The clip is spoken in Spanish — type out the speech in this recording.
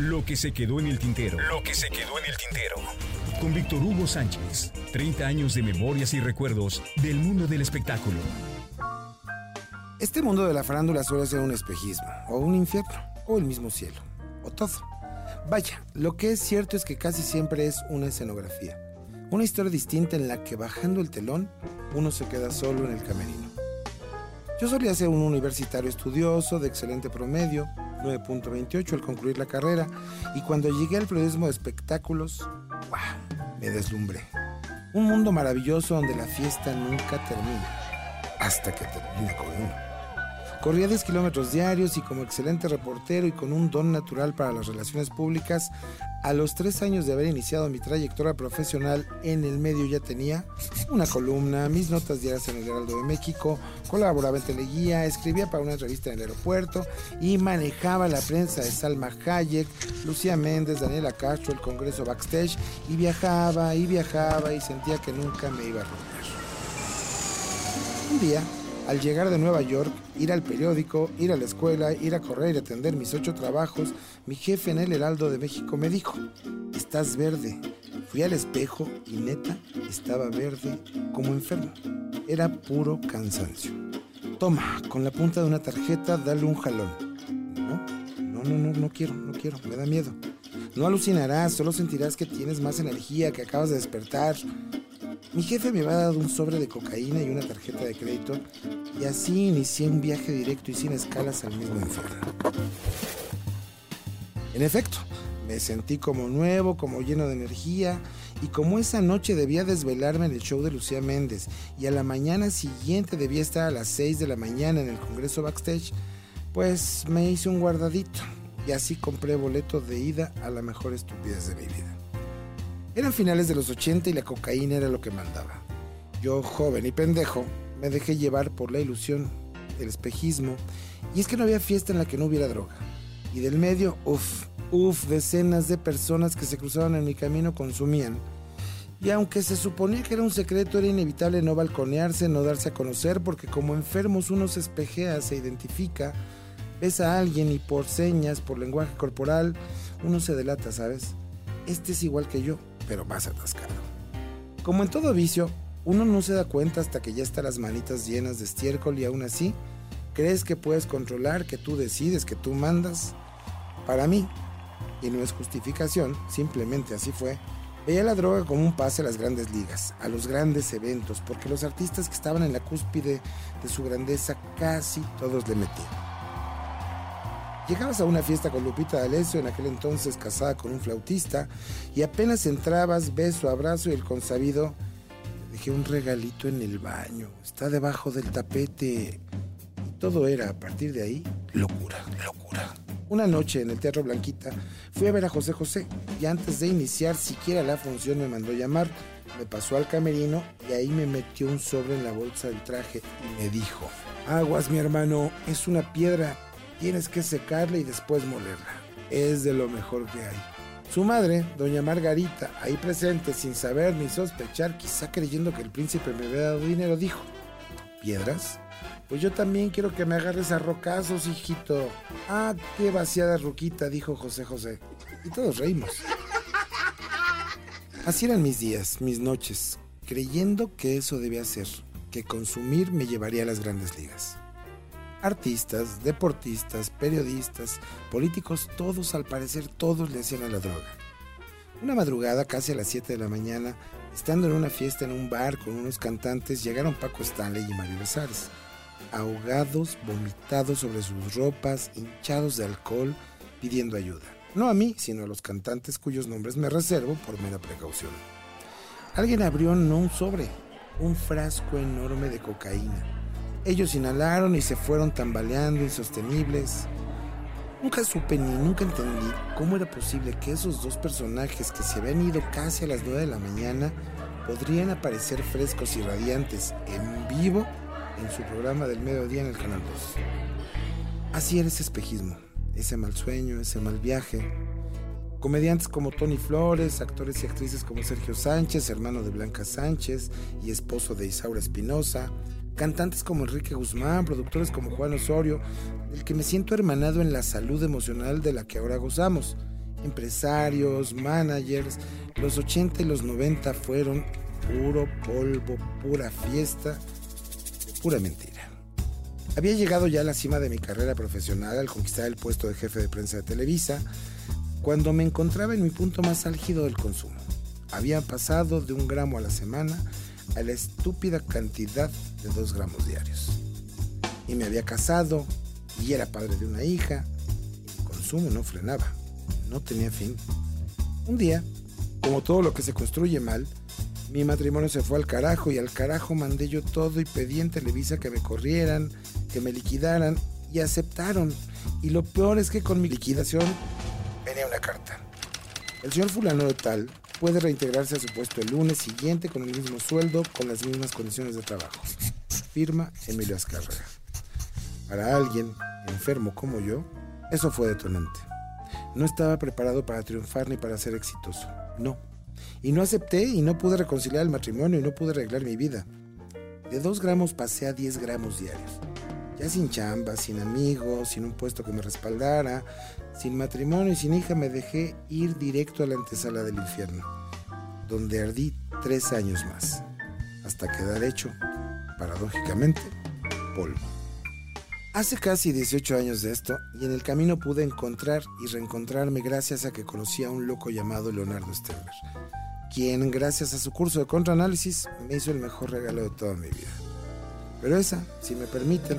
Lo que se quedó en el tintero. Lo que se quedó en el tintero. Con Víctor Hugo Sánchez. 30 años de memorias y recuerdos del mundo del espectáculo. Este mundo de la farándula suele ser un espejismo, o un infierno, o el mismo cielo, o todo. Vaya, lo que es cierto es que casi siempre es una escenografía. Una historia distinta en la que bajando el telón uno se queda solo en el camerino. Yo solía ser un universitario estudioso de excelente promedio, 9.28 al concluir la carrera, y cuando llegué al periodismo de espectáculos, ¡wow! me deslumbré. Un mundo maravilloso donde la fiesta nunca termina, hasta que termina con uno. Corría 10 kilómetros diarios y como excelente reportero y con un don natural para las relaciones públicas, a los tres años de haber iniciado mi trayectoria profesional en el medio ya tenía una columna, mis notas diarias en el Heraldo de México, colaboraba en Teleguía, escribía para una revista en el aeropuerto y manejaba la prensa de Salma Hayek, Lucía Méndez, Daniela Castro, el Congreso Backstage y viajaba y viajaba y sentía que nunca me iba a romper. Un día al llegar de Nueva York, ir al periódico, ir a la escuela, ir a correr y atender mis ocho trabajos, mi jefe en el Heraldo de México me dijo, estás verde. Fui al espejo y neta estaba verde como enfermo. Era puro cansancio. Toma, con la punta de una tarjeta, dale un jalón. No, no, no, no, no quiero, no quiero, me da miedo. No alucinarás, solo sentirás que tienes más energía, que acabas de despertar. Mi jefe me había dado un sobre de cocaína y una tarjeta de crédito y así inicié un viaje directo y sin escalas al mismo infierno. En efecto, me sentí como nuevo, como lleno de energía y como esa noche debía desvelarme en el show de Lucía Méndez y a la mañana siguiente debía estar a las 6 de la mañana en el Congreso Backstage, pues me hice un guardadito y así compré boleto de ida a la mejor estupidez de mi vida. Eran finales de los 80 y la cocaína era lo que mandaba. Yo, joven y pendejo, me dejé llevar por la ilusión, el espejismo, y es que no había fiesta en la que no hubiera droga. Y del medio, uff, uff, decenas de personas que se cruzaban en mi camino consumían. Y aunque se suponía que era un secreto, era inevitable no balconearse, no darse a conocer, porque como enfermos uno se espejea, se identifica, ves a alguien y por señas, por lenguaje corporal, uno se delata, ¿sabes? Este es igual que yo pero más atascado. Como en todo vicio, uno no se da cuenta hasta que ya está las manitas llenas de estiércol y aún así, crees que puedes controlar, que tú decides, que tú mandas. Para mí, y no es justificación, simplemente así fue, veía la droga como un pase a las grandes ligas, a los grandes eventos, porque los artistas que estaban en la cúspide de su grandeza casi todos le metían. Llegabas a una fiesta con Lupita D'Alessio, en aquel entonces casada con un flautista, y apenas entrabas, beso, abrazo y el consabido, dejé un regalito en el baño, está debajo del tapete. Y todo era, a partir de ahí, locura, locura. Una noche en el Teatro Blanquita fui a ver a José José y antes de iniciar siquiera la función me mandó llamar, me pasó al camerino y ahí me metió un sobre en la bolsa del traje y me dijo, aguas mi hermano, es una piedra Tienes que secarla y después molerla. Es de lo mejor que hay. Su madre, doña Margarita, ahí presente, sin saber ni sospechar, quizá creyendo que el príncipe me había dado dinero, dijo, ¿piedras? Pues yo también quiero que me agarres a rocazos, hijito. Ah, qué vaciada ruquita, dijo José José. Y todos reímos. Así eran mis días, mis noches, creyendo que eso debía ser, que consumir me llevaría a las grandes ligas. Artistas, deportistas, periodistas, políticos, todos al parecer todos le hacían a la droga. Una madrugada, casi a las 7 de la mañana, estando en una fiesta en un bar con unos cantantes, llegaron Paco Stanley y Mario Besares, ahogados, vomitados sobre sus ropas, hinchados de alcohol, pidiendo ayuda. No a mí, sino a los cantantes cuyos nombres me reservo por mera precaución. Alguien abrió no un sobre, un frasco enorme de cocaína ellos inhalaron y se fueron tambaleando insostenibles. Nunca supe ni nunca entendí cómo era posible que esos dos personajes que se habían ido casi a las 9 de la mañana podrían aparecer frescos y radiantes en vivo en su programa del mediodía en el Canal 2. Así era ese espejismo, ese mal sueño, ese mal viaje. Comediantes como Tony Flores, actores y actrices como Sergio Sánchez, hermano de Blanca Sánchez y esposo de Isaura Espinosa, cantantes como Enrique Guzmán, productores como Juan Osorio, del que me siento hermanado en la salud emocional de la que ahora gozamos, empresarios, managers. Los 80 y los 90 fueron puro polvo, pura fiesta, pura mentira. Había llegado ya a la cima de mi carrera profesional al conquistar el puesto de jefe de prensa de Televisa, cuando me encontraba en mi punto más álgido del consumo. Había pasado de un gramo a la semana a la estúpida cantidad de dos gramos diarios. Y me había casado y era padre de una hija. El consumo no frenaba, no tenía fin. Un día, como todo lo que se construye mal, mi matrimonio se fue al carajo y al carajo mandé yo todo y pedí en Televisa que me corrieran, que me liquidaran y aceptaron. Y lo peor es que con mi liquidación venía una carta. El señor fulano de tal puede reintegrarse a su puesto el lunes siguiente con el mismo sueldo, con las mismas condiciones de trabajo. Firma Emilio Azcárraga. Para alguien enfermo como yo, eso fue detonante. No estaba preparado para triunfar ni para ser exitoso. No. Y no acepté y no pude reconciliar el matrimonio y no pude arreglar mi vida. De dos gramos pasé a 10 gramos diarios. Ya sin chamba, sin amigos, sin un puesto que me respaldara, sin matrimonio y sin hija me dejé ir directo a la antesala del infierno, donde ardí tres años más, hasta quedar hecho, paradójicamente, polvo. Hace casi 18 años de esto, y en el camino pude encontrar y reencontrarme gracias a que conocí a un loco llamado Leonardo Stenberg, quien gracias a su curso de contraanálisis me hizo el mejor regalo de toda mi vida. Pero esa, si me permiten,